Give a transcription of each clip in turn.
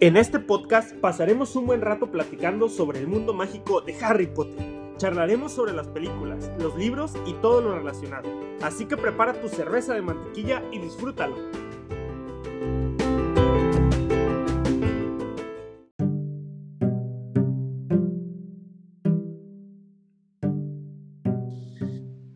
En este podcast pasaremos un buen rato platicando sobre el mundo mágico de Harry Potter. Charlaremos sobre las películas, los libros y todo lo relacionado. Así que prepara tu cerveza de mantequilla y disfrútalo.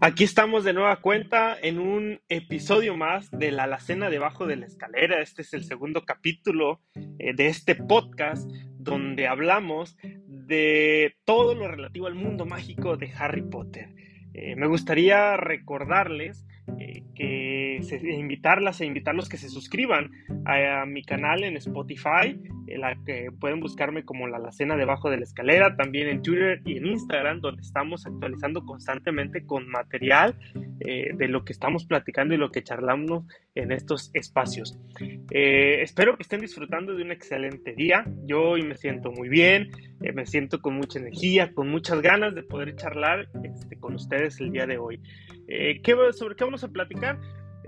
Aquí estamos de nueva cuenta en un episodio más de La Alacena debajo de la escalera. Este es el segundo capítulo eh, de este podcast donde hablamos de todo lo relativo al mundo mágico de Harry Potter. Eh, me gustaría recordarles eh, que invitarlas e invitarlos que se suscriban a, mi canal en Spotify, en la que pueden buscarme como la alacena debajo de la escalera, también en Twitter y en Instagram, donde estamos actualizando constantemente con material eh, de lo que estamos platicando y lo que charlamos en estos espacios. Eh, espero que estén disfrutando de un excelente día. Yo hoy me siento muy bien, me siento con mucha energía, con muchas ganas de poder charlar este, con ustedes el día de hoy. Eh, ¿Sobre qué vamos a platicar?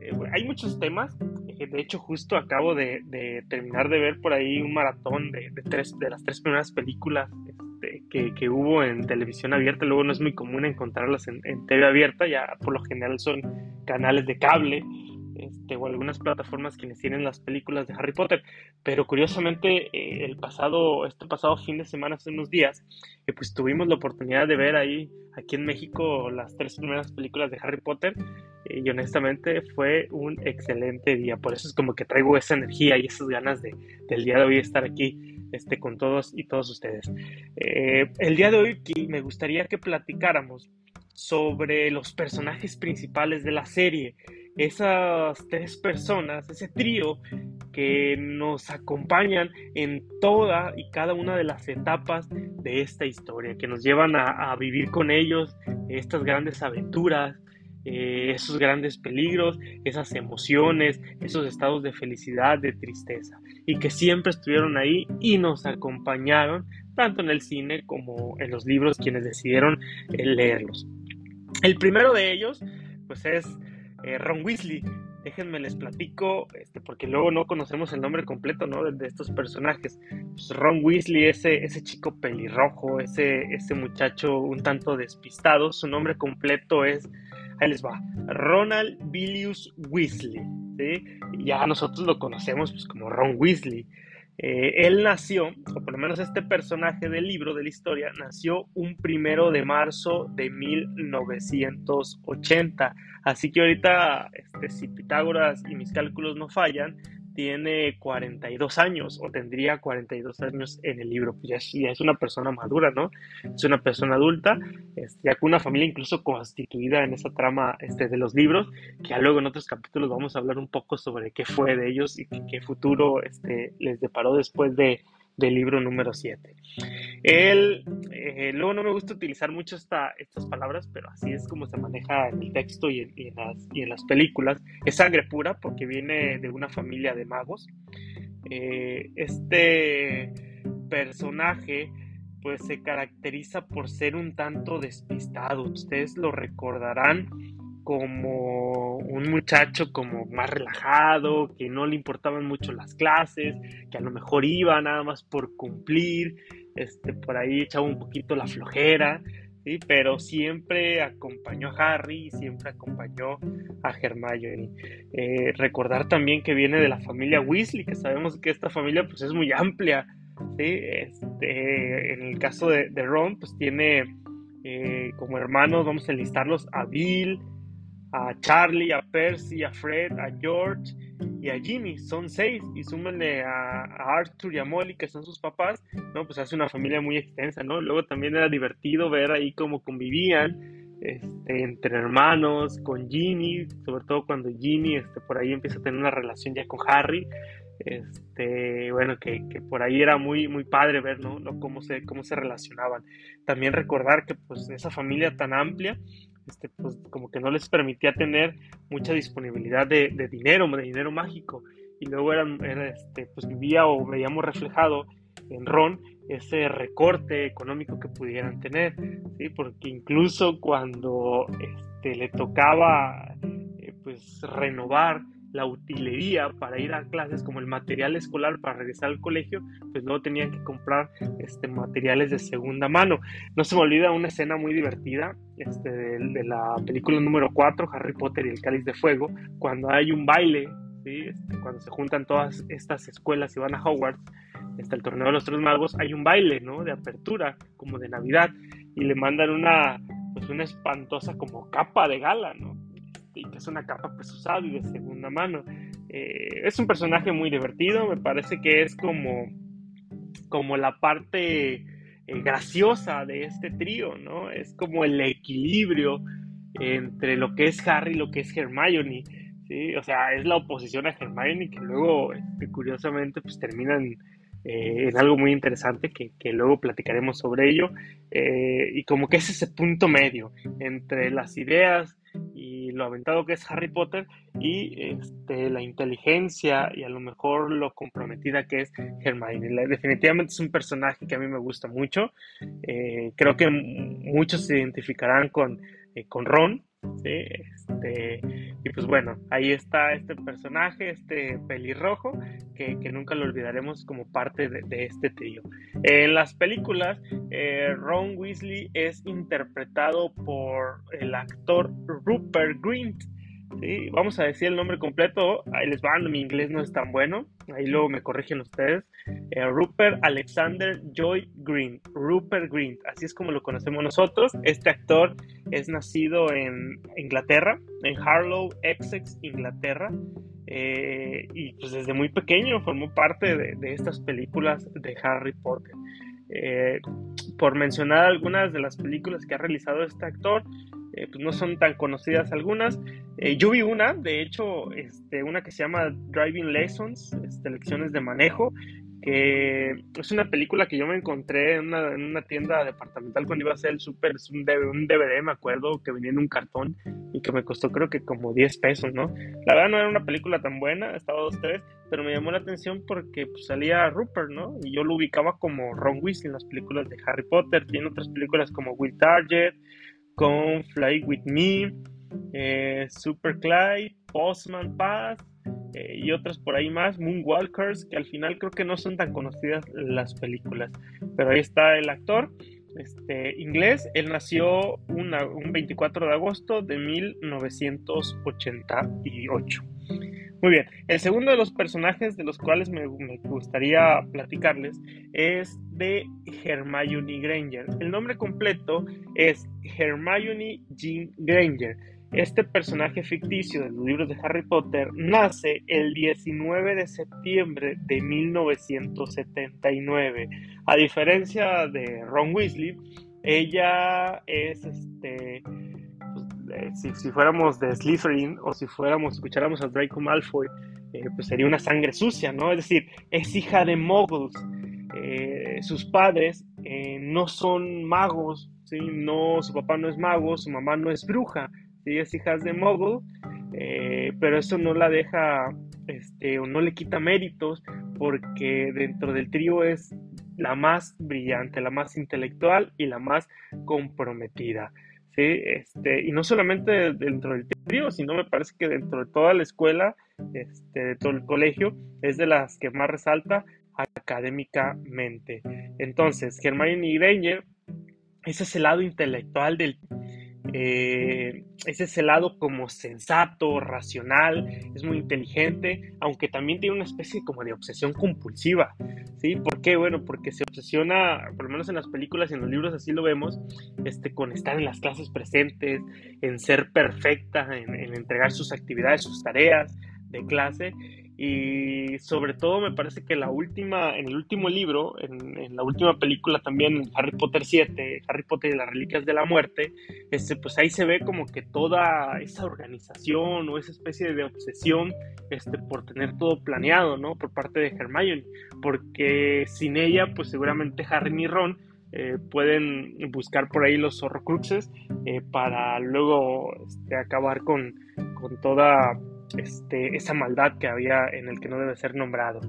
Eh, hay muchos temas. Eh, de hecho, justo acabo de, terminar de ver por ahí un maratón de, tres, de las tres primeras películas este, que, hubo en televisión abierta. Luego no es muy común encontrarlas en, en TV abierta, ya por lo general son canales de cable. Este, o algunas plataformas quienes tienen las películas de Harry Potter. Pero curiosamente, eh, el pasado, este pasado fin de semana, hace unos días, eh, pues tuvimos la oportunidad de ver ahí, aquí en México, las tres primeras películas de Harry Potter. Eh, y honestamente fue un excelente día. Por eso es como que traigo esa energía y esas ganas de, del día de hoy estar aquí este, con todos y todos ustedes. el día de hoy me gustaría que platicáramos sobre los personajes principales de la serie esas tres personas, ese trío que nos acompañan en toda y cada una de las etapas de esta historia, que nos llevan a, vivir con ellos estas grandes aventuras, eh, esos grandes peligros, esas emociones, esos estados de felicidad, de tristeza, y que siempre estuvieron ahí y nos acompañaron tanto en el cine como en los libros quienes decidieron leerlos. El primero de ellos, pues es eh, Ron Weasley. Déjenme les platico, este, porque luego no conocemos el nombre completo ¿no? de, estos personajes. Pues Ron Weasley, ese, ese chico pelirrojo, ese, ese muchacho un tanto despistado, su nombre completo es, ahí les va, Ronald Billius Weasley. Ya nosotros lo conocemos pues, como Ron Weasley. Eh, él nació, o por lo menos este personaje del libro, de la historia, nació un primero de marzo de 1980. Así que ahorita, este, si Pitágoras y mis cálculos no fallan, tiene 42 años o tendría 42 años en el libro. Pues ya, es una persona madura, ¿no? Es una persona adulta, este, ya con una familia incluso constituida en esa trama este, de los libros, que ya luego en otros capítulos vamos a hablar un poco sobre qué fue de ellos y qué, futuro este, les deparó después de, del libro número 7. Él, eh, luego no me gusta utilizar mucho esta, estas palabras, pero así es como se maneja en el texto y en, las, y en las, películas. Es sangre pura porque viene de una familia de magos. Eh, este personaje pues se caracteriza por ser un tanto despistado. Ustedes lo recordarán como un muchacho como más relajado, que no le importaban mucho las clases, que a lo mejor iba nada más por cumplir, este, por ahí echaba un poquito la flojera, ¿sí? pero siempre acompañó a Harry siempre acompañó a Hermione. Eh, recordar también que viene de la familia Weasley, que sabemos que esta familia pues, es muy amplia. ¿sí? Este, en el caso de, Ron, pues tiene eh, como hermanos, vamos a enlistarlos a Bill, a Charlie, a Percy, a Fred, a George y a Ginny. Son seis y súmenle a, Arthur y a Molly, que son sus papás, ¿no? Pues hace una familia muy extensa, ¿no? Luego también era divertido ver ahí cómo convivían este, entre hermanos, con Ginny, sobre todo cuando Ginny este, por ahí empieza a tener una relación ya con Harry. Este, bueno, que, por ahí era muy, muy padre ver, ¿no? Cómo, se, cómo se relacionaban. También recordar que pues esa familia tan amplia, este, pues como que no les permitía tener mucha disponibilidad de, dinero, de dinero mágico. Y luego eran, este, pues vivía o veíamos reflejado en Ron ese recorte económico que pudieran tener, ¿sí? porque incluso cuando este, le tocaba eh, pues renovar la utilería para ir a clases, como el material escolar para regresar al colegio, pues luego tenían que comprar este, materiales de segunda mano. No se me olvida una escena muy divertida este, de, la película número 4, Harry Potter y el Cáliz de Fuego, cuando hay un baile, este, cuando se juntan todas estas escuelas y van a Hogwarts, está el torneo de los tres magos, hay un baile, ¿no? De apertura, como de Navidad, y le mandan una, pues una espantosa como capa de gala, ¿no? Y que es una capa pues usada y de segunda mano. Eh, es un personaje muy divertido, me parece que es como, como la parte eh, graciosa de este trío, ¿no? Es como el equilibrio entre lo que es Harry y lo que es Hermione, ¿sí? O sea, es la oposición a Hermione que luego, este, curiosamente, pues terminan eh, en algo muy interesante que, que luego platicaremos sobre ello y como que es ese punto medio entre las ideas y lo aventado que es Harry Potter y este, la inteligencia y a lo mejor lo comprometida que es Hermione. Definitivamente es un personaje que a mí me gusta mucho. Eh, creo que muchos se identificarán con, eh, con Ron, este, y pues bueno, ahí está este personaje, este pelirrojo, que, nunca lo olvidaremos como parte de, este trío. En las películas, eh, Ron Weasley es interpretado por el actor Rupert Grint. Vamos a decir el nombre completo, ahí les va, mi inglés no es tan bueno, ahí luego me corrigen ustedes. Eh, Rupert Alexander Joy Green, Rupert Green, así es como lo conocemos nosotros. Este actor es nacido en Inglaterra, en Harlow, Essex, Inglaterra. Eh, y pues desde muy pequeño formó parte de, estas películas de Harry Potter. Eh, por mencionar algunas de las películas que ha realizado este actor, eh, pues no son tan conocidas algunas. Eh, yo vi una, de hecho, este, una que se llama Driving Lessons, este, lecciones de manejo, que es una película que yo me encontré en una, tienda departamental cuando iba a hacer el súper, es un, DVD, me acuerdo, que venía en un cartón y que me costó creo que como 10 pesos, ¿no? La verdad no era una película tan buena, estaba dos, tres, pero me llamó la atención porque pues, salía Rupert, ¿no? Y yo lo ubicaba como Ron Weasley en las películas de Harry Potter, tiene otras películas como Will Target, con Fly With Me, eh, Super Clyde, Postman Pass eh, y otras por ahí más, Moonwalkers, que al final creo que no son tan conocidas las películas. Pero ahí está el actor este, inglés. Él nació un 24 de agosto de 1988. Muy bien, el segundo de los personajes de los cuales me, gustaría platicarles es de Hermione Granger. El nombre completo es Hermione Jean Granger. Este personaje ficticio de los libros de Harry Potter nace el 19 de septiembre de 1979. A diferencia de Ron Weasley, ella es este eh, si, fuéramos de Slytherin o si fuéramos, escucháramos a Draco Malfoy, eh, pues sería una sangre sucia, ¿no? Es decir, es hija de muggles. Eh, sus padres no son magos. No, su papá no es mago, su mamá no es bruja, ¿sí? Es hija de muggle, pero eso no la deja, este, o no le quita méritos, porque dentro del trío es la más brillante, la más intelectual y la más comprometida. ¿Sí? Este, y no solamente dentro del trío, sino me parece que dentro de toda la escuela, este, de todo el colegio, es de las que más resalta académicamente. Entonces, Hermione Granger, ese es el lado intelectual del eh, es ese lado como sensato, racional, es muy inteligente, aunque también tiene una especie como de obsesión compulsiva, ¿sí? ¿Por qué? Bueno, porque se obsesiona, por lo menos en las películas y en los libros así lo vemos, este, con estar en las clases presentes, en ser perfecta, en entregar sus actividades, sus tareas de clase, y sobre todo me parece que la última, en el último libro, en, la última película también, Harry Potter 7, Harry Potter y las Reliquias de la Muerte, este, pues ahí se ve como que toda esa organización o esa especie de obsesión este, por tener todo planeado, ¿no? Por parte de Hermione, porque sin ella, pues seguramente Harry ni Ron eh, pueden buscar por ahí los horrocruxes eh, para luego este, acabar con, con toda este, esa maldad que había en el que no debe ser nombrado.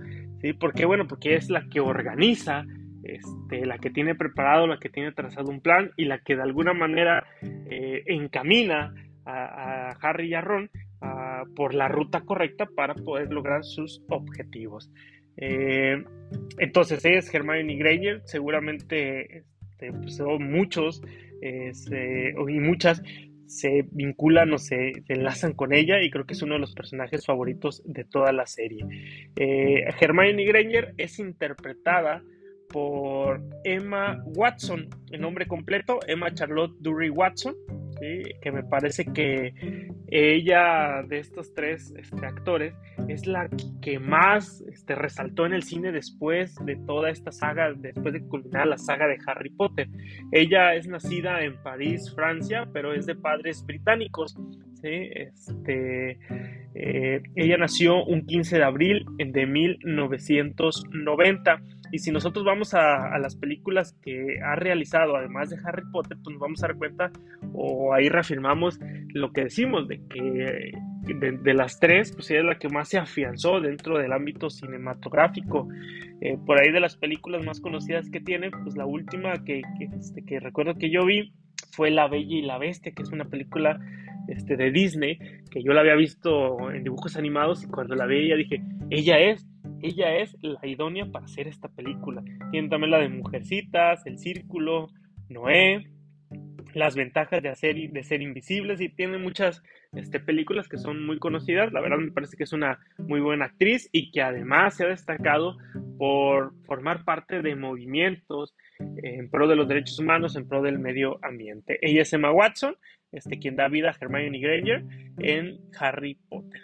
¿sí? ¿Por qué? Bueno, porque es la que organiza, este, la que tiene preparado, la que tiene trazado un plan y la que de alguna manera eh, encamina a, Harry y a Ron ah, por la ruta correcta para poder lograr sus objetivos. Eh, entonces es Hermione Granger, seguramente este, pues, muchos y muchas se vinculan o se, enlazan con ella y creo que es uno de los personajes favoritos de toda la serie. Eh, Hermione es interpretada por Emma Watson, el nombre completo, Emma Charlotte Dury Watson, que me parece que ella de estos tres este, actores es la que más este, resaltó en el cine después de toda esta saga, después de culminar la saga de Harry Potter. Ella es nacida en París, Francia, pero es de padres británicos. Este, eh, ella nació un 15 de abril de 1990 y si nosotros vamos a, las películas que ha realizado, además de Harry Potter, pues nos vamos a dar cuenta, o ahí reafirmamos lo que decimos, de que de, las tres, pues ella es la que más se afianzó dentro del ámbito cinematográfico. Eh, por ahí de las películas más conocidas que tiene, pues la última este, que recuerdo que yo vi fue La Bella y la Bestia, que es una película este, de Disney, que yo la había visto en dibujos animados y cuando la veía dije, ella es, ella es la idónea para hacer esta película. Tiene también la de Mujercitas, El Círculo, Noé, las ventajas de, hacer, de ser invisibles y tiene muchas este, películas que son muy conocidas. La verdad me parece que es una muy buena actriz y que además se ha destacado por formar parte de movimientos en pro de los derechos humanos, en pro del medio ambiente. Ella es Emma Watson, este, quien da vida a Hermione Granger en Harry Potter.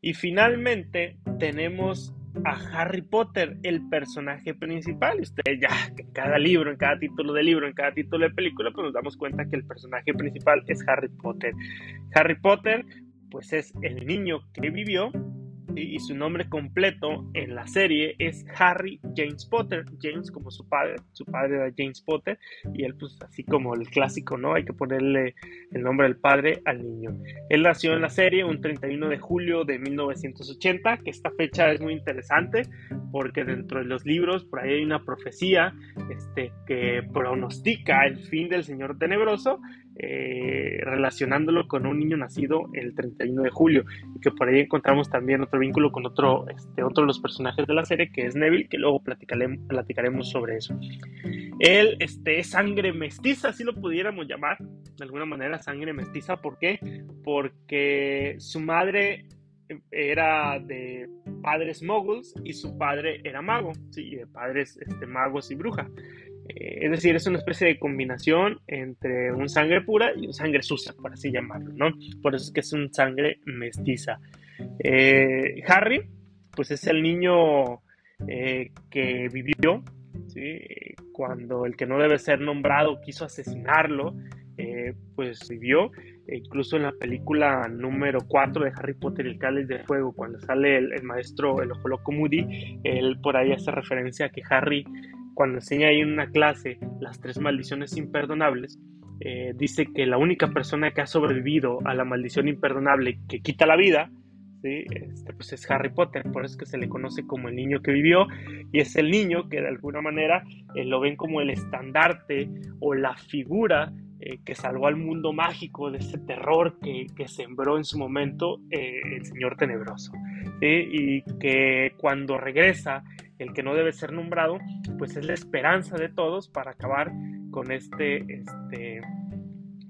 Y finalmente tenemos a Harry Potter, el personaje principal. Ustedes ya en cada libro, en cada título de libro, en cada título de película, pues nos damos cuenta que el personaje principal es Harry Potter. Harry Potter, pues es el niño que vivió y su nombre completo en la serie es Harry James Potter. James como su padre, su padre era James Potter y él pues así como el clásico, ¿no? Hay que ponerle el nombre del padre al niño. Él nació en la serie un 31 de julio de 1980, que esta fecha es muy interesante porque dentro de los libros por ahí hay una profecía este, que pronostica el fin del Señor Tenebroso eh, relacionándolo con un niño nacido el 31 de julio y que por ahí encontramos también otro vínculo con otro, este, otro de los personajes de la serie que es Neville, que luego platicaremos, platicaremos sobre eso. Él este, es sangre mestiza, si lo pudiéramos llamar, de alguna manera sangre mestiza, ¿por qué? Porque su madre era de padres moguls y su padre era mago, sí, de padres este, magos y bruja. Eh, es decir, es una especie de combinación entre un sangre pura y un sangre sucia, por así llamarlo, ¿no? Por eso es que es un sangre mestiza. Eh, Harry, pues es el niño eh, que vivió. Cuando el que no debe ser nombrado quiso asesinarlo, pues vivió. E incluso en la película número 4 de Harry Potter y el Cáliz de Fuego, cuando sale el, el maestro, el ojo loco Moody, él por ahí hace referencia a que Harry cuando enseña ahí en una clase las tres maldiciones imperdonables, eh, dice que la única persona que ha sobrevivido a la maldición imperdonable que quita la vida, este, pues es Harry Potter, por eso es que se le conoce como el niño que vivió, y es el niño que de alguna manera eh, lo ven como el estandarte o la figura eh, que salvó al mundo mágico de ese terror que, que sembró en su momento el Señor Tenebroso, y que cuando regresa el que no debe ser nombrado, pues es la esperanza de todos para acabar con este, este,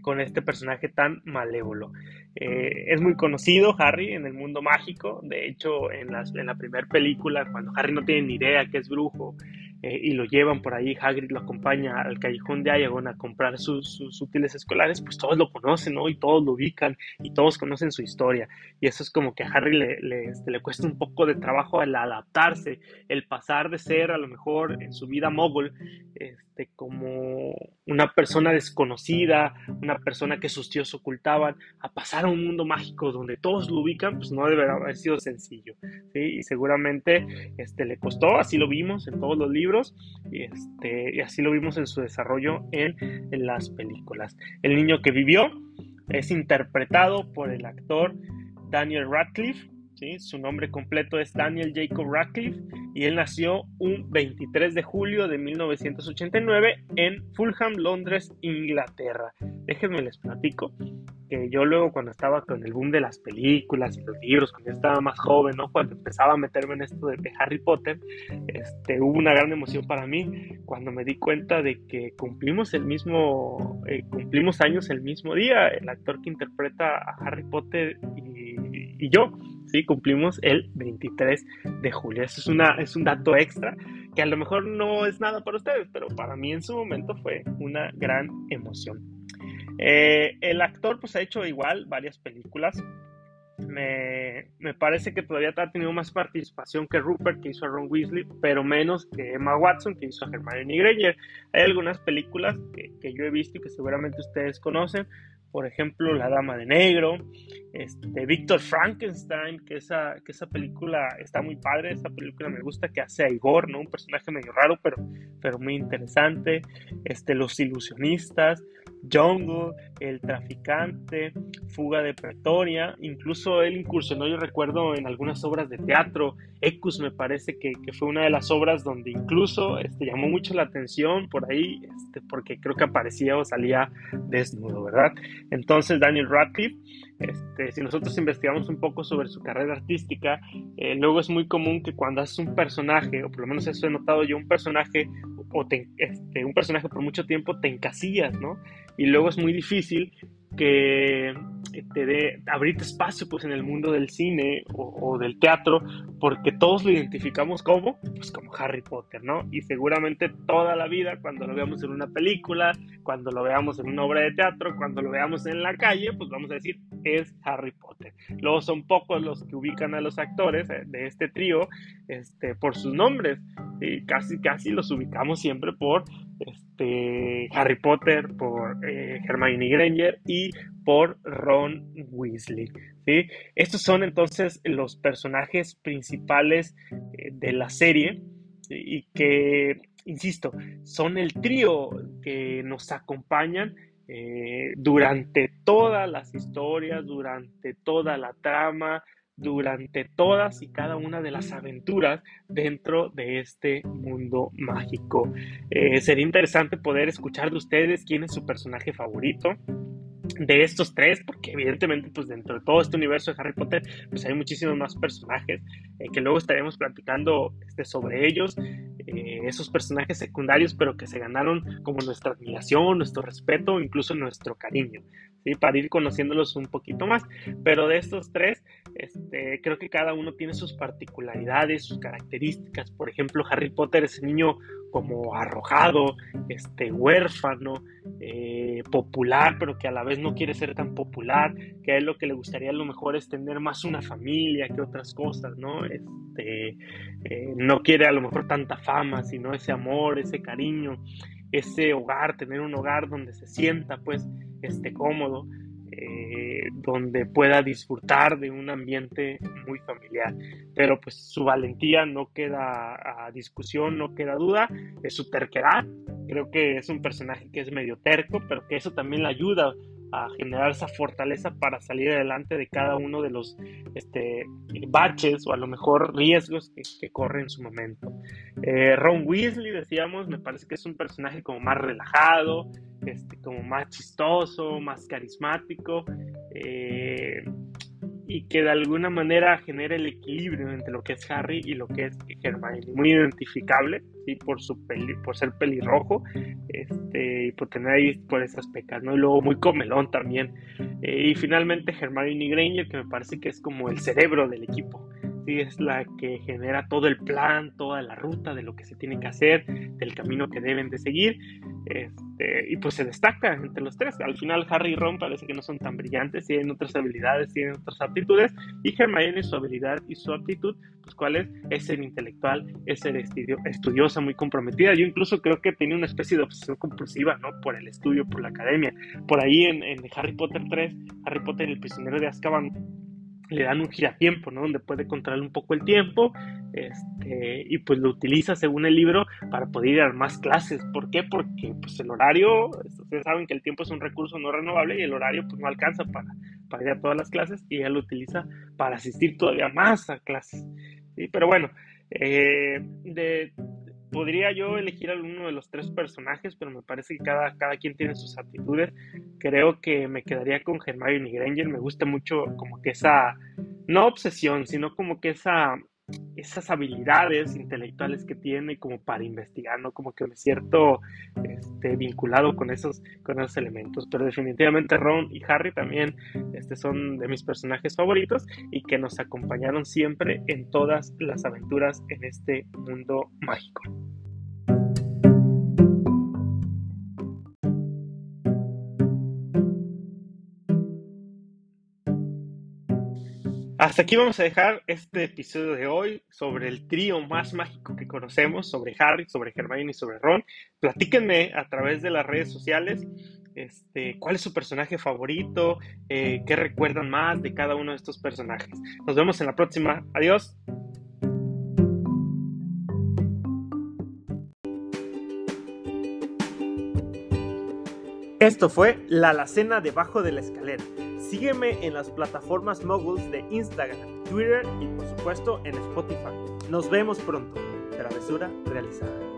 con este personaje tan malévolo. Eh, es muy conocido Harry en el mundo mágico, de hecho en, en la primera película, cuando Harry no tiene ni idea que es brujo, eh, y lo llevan por ahí, Hagrid lo acompaña al callejón de Ayagon a comprar sus, útiles escolares, pues todos lo conocen, ¿no? Y todos lo ubican y todos conocen su historia. Y eso es como que a Harry le, le, este, le cuesta un poco de trabajo el adaptarse, el pasar de ser a lo mejor en su vida móvil, este, como una persona desconocida, una persona que sus tíos ocultaban, a pasar a un mundo mágico donde todos lo ubican, pues no debe haber sido sencillo, ¿sí? Y seguramente este, le costó, así lo vimos en todos los libros, y, este, y así lo vimos en su desarrollo en, las películas. El niño que vivió es interpretado por el actor Daniel Radcliffe, su nombre completo es Daniel Jacob Radcliffe y él nació un 23 de julio de 1989 en Fulham, Londres, Inglaterra. Déjenme les platico que yo luego cuando estaba con el boom de las películas y los libros, cuando yo estaba más joven, ¿no? Cuando empezaba a meterme en esto de, Harry Potter, este, hubo una gran emoción para mí cuando me di cuenta de que cumplimos el mismo, eh, cumplimos años el mismo día, el actor que interpreta a Harry Potter y yo, ¿sí? Cumplimos el 23 de julio. Eso es, una, es un dato extra que a lo mejor no es nada para ustedes, pero para mí en su momento fue una gran emoción. Eh, el actor pues ha hecho igual varias películas. Me, me, parece que todavía ha tenido más participación que Rupert, que hizo a Ron Weasley, pero menos que Emma Watson, que hizo a Hermione Granger. Hay algunas películas que, que yo he visto y que seguramente ustedes conocen, por ejemplo, La Dama de Negro, este, Víctor Frankenstein, que esa, que esa película está muy padre, esa película me gusta, que hace a Igor, ¿no? Un personaje medio raro, pero, pero muy interesante, este, Los Ilusionistas, Jungle, El Traficante, Fuga de Pretoria, incluso él incursionó, yo recuerdo, en algunas obras de teatro, Ecus me parece que, que fue una de las obras donde incluso este, llamó mucho la atención por ahí, este, porque creo que aparecía o salía desnudo, ¿verdad? Entonces Daniel Radcliffe, este, si nosotros investigamos un poco sobre su carrera artística, eh, luego es muy común que cuando haces un personaje, o por lo menos eso he notado yo, un personaje o este, un personaje por mucho tiempo te encasillas, ¿no? Y luego es muy difícil que te dé abrirte espacio pues en el mundo del cine o, del teatro porque todos lo identificamos como pues como Harry Potter no y seguramente toda la vida cuando lo veamos en una película cuando lo veamos en una obra de teatro cuando lo veamos en la calle pues vamos a decir es Harry Potter luego son pocos los que ubican a los actores eh, de este trío este por sus nombres y casi casi los ubicamos siempre por este, Harry Potter, por eh, Hermione Granger y por Ron Weasley. ¿sí? Estos son entonces los personajes principales eh, de la serie y que, insisto, son el trío que nos acompañan eh, durante todas las historias, durante toda la trama, durante todas y cada una de las aventuras dentro de este mundo mágico. Eh, sería interesante poder escuchar de ustedes quién es su personaje favorito de estos tres, porque evidentemente pues dentro de todo este universo de Harry Potter pues hay muchísimos más personajes eh, que luego estaremos platicando este, sobre ellos, eh, esos personajes secundarios pero que se ganaron como nuestra admiración, nuestro respeto, incluso nuestro cariño para ir conociéndolos un poquito más. Pero de estos tres, este, creo que cada uno tiene sus particularidades, sus características. Por ejemplo, Harry Potter es un niño como arrojado, este, huérfano, eh, popular, pero que a la vez no quiere ser tan popular, que a él lo que le gustaría a lo mejor es tener más una familia que otras cosas, ¿no? Este, eh, no quiere a lo mejor tanta fama, sino ese amor, ese cariño ese hogar, tener un hogar donde se sienta pues esté cómodo, eh, donde pueda disfrutar de un ambiente muy familiar. Pero pues su valentía no queda a discusión, no queda duda, es su terquedad. Creo que es un personaje que es medio terco, pero que eso también le ayuda a generar esa fortaleza para salir adelante de cada uno de los este, baches o a lo mejor riesgos que, corre en su momento. Eh, Ron Weasley, decíamos, me parece que es un personaje como más relajado, este, como más chistoso, más carismático. Eh, y que de alguna manera genera el equilibrio entre lo que es Harry y lo que es Hermione. Muy identificable, ¿sí? por, su peli, por ser pelirrojo este, y por tener ahí por esas pecas, ¿no? Y luego muy comelón también. Eh, y finalmente Hermione Granger, que me parece que es como el cerebro del equipo es la que genera todo el plan, toda la ruta de lo que se tiene que hacer, del camino que deben de seguir, este, y pues se destaca entre los tres. Al final Harry y Ron parece que no son tan brillantes, tienen otras habilidades, tienen otras aptitudes, y Hermione su habilidad y su aptitud, pues cuál es, es ser intelectual, es ser estudiosa, muy comprometida. Yo incluso creo que tiene una especie de obsesión compulsiva, ¿no? Por el estudio, por la academia. Por ahí en, en Harry Potter 3, Harry Potter el prisionero de Azkaban le dan un giratiempo, ¿no? Donde puede controlar un poco el tiempo, este, y pues lo utiliza según el libro para poder ir a más clases. ¿Por qué? Porque pues el horario, ustedes saben que el tiempo es un recurso no renovable y el horario pues no alcanza para, para ir a todas las clases y ella lo utiliza para asistir todavía más a clases. Pero bueno, eh, de, podría yo elegir alguno de los tres personajes, pero me parece que cada, cada quien tiene sus actitudes. creo que me quedaría con Hermione Granger. Me gusta mucho como que esa, no obsesión, sino como que esa esas habilidades intelectuales que tiene como para investigar, ¿no? Como que me cierto este, vinculado con esos, con esos elementos. Pero definitivamente Ron y Harry también este, son de mis personajes favoritos y que nos acompañaron siempre en todas las aventuras en este mundo mágico. Hasta aquí vamos a dejar este episodio de hoy sobre el trío más mágico que conocemos, sobre Harry, sobre Hermione y sobre Ron. Platíquenme a través de las redes sociales este, cuál es su personaje favorito, eh, qué recuerdan más de cada uno de estos personajes. Nos vemos en la próxima. Adiós. Esto fue La Alacena debajo de la escalera. Sígueme en las plataformas moguls de Instagram, Twitter y por supuesto en Spotify. Nos vemos pronto. Travesura realizada.